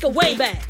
take a way back.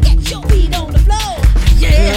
Get your feet on the floor. Yeah.